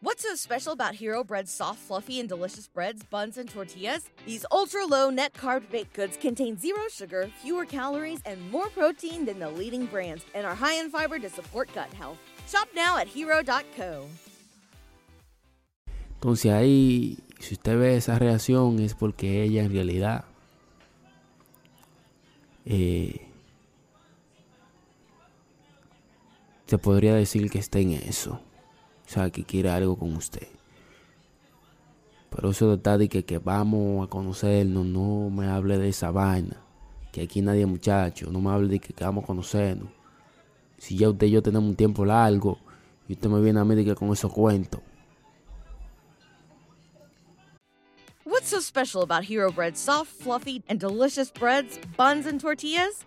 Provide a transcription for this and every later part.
What's so special about Hero Bread's soft, fluffy, and delicious breads, buns, and tortillas? These ultra low net carb baked goods contain zero sugar, fewer calories, and more protein than the leading brands, and are high in fiber to support gut health. Shop now at hero.co. Entonces ahí, si usted ve esa reacción, es porque ella en realidad eh, se podría decir que está en eso. O sea, que quiere algo con usted. Pero eso de estar de que, que vamos a conocernos, no me hable de esa vaina. Que aquí nadie muchacho, no me hable de que, que vamos a conocernos. Si ya usted y yo tenemos un tiempo largo y usted me viene a mí de que con esos cuentos. What's so special about Hero Bread's soft, fluffy, and delicious breads, buns, and tortillas?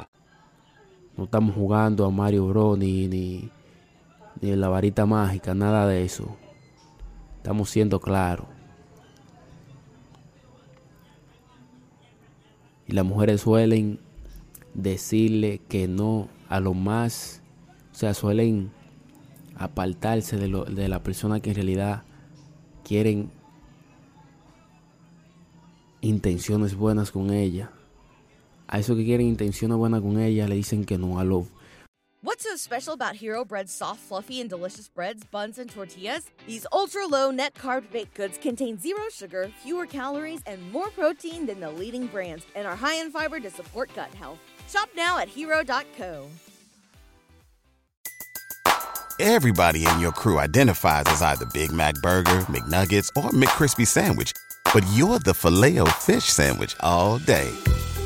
No estamos jugando a Mario Bros. ni, ni, ni la varita mágica, nada de eso. Estamos siendo claros. Y las mujeres suelen decirle que no a lo más, o sea, suelen apartarse de, lo, de la persona que en realidad quieren intenciones buenas con ella. A eso que quieren intenciones buenas con ella le dicen que no a lo What's so special about Hero Bread's soft, fluffy, and delicious breads, buns, and tortillas? These ultra low net carb baked goods contain zero sugar, fewer calories, and more protein than the leading brands, and are high in fiber to support gut health. Shop now at hero.co. Everybody in your crew identifies as either Big Mac Burger, McNuggets, or McCrispy Sandwich. But you're the filet fish Sandwich all day.